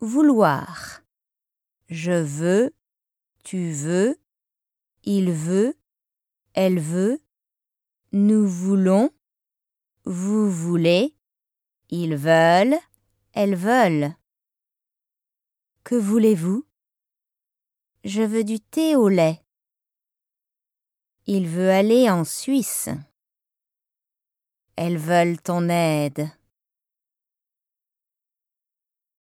Vouloir. Je veux, tu veux, il veut, elle veut, nous voulons, vous voulez, ils veulent, elles veulent. Que voulez-vous? Je veux du thé au lait. Il veut aller en Suisse. Elles veulent ton aide.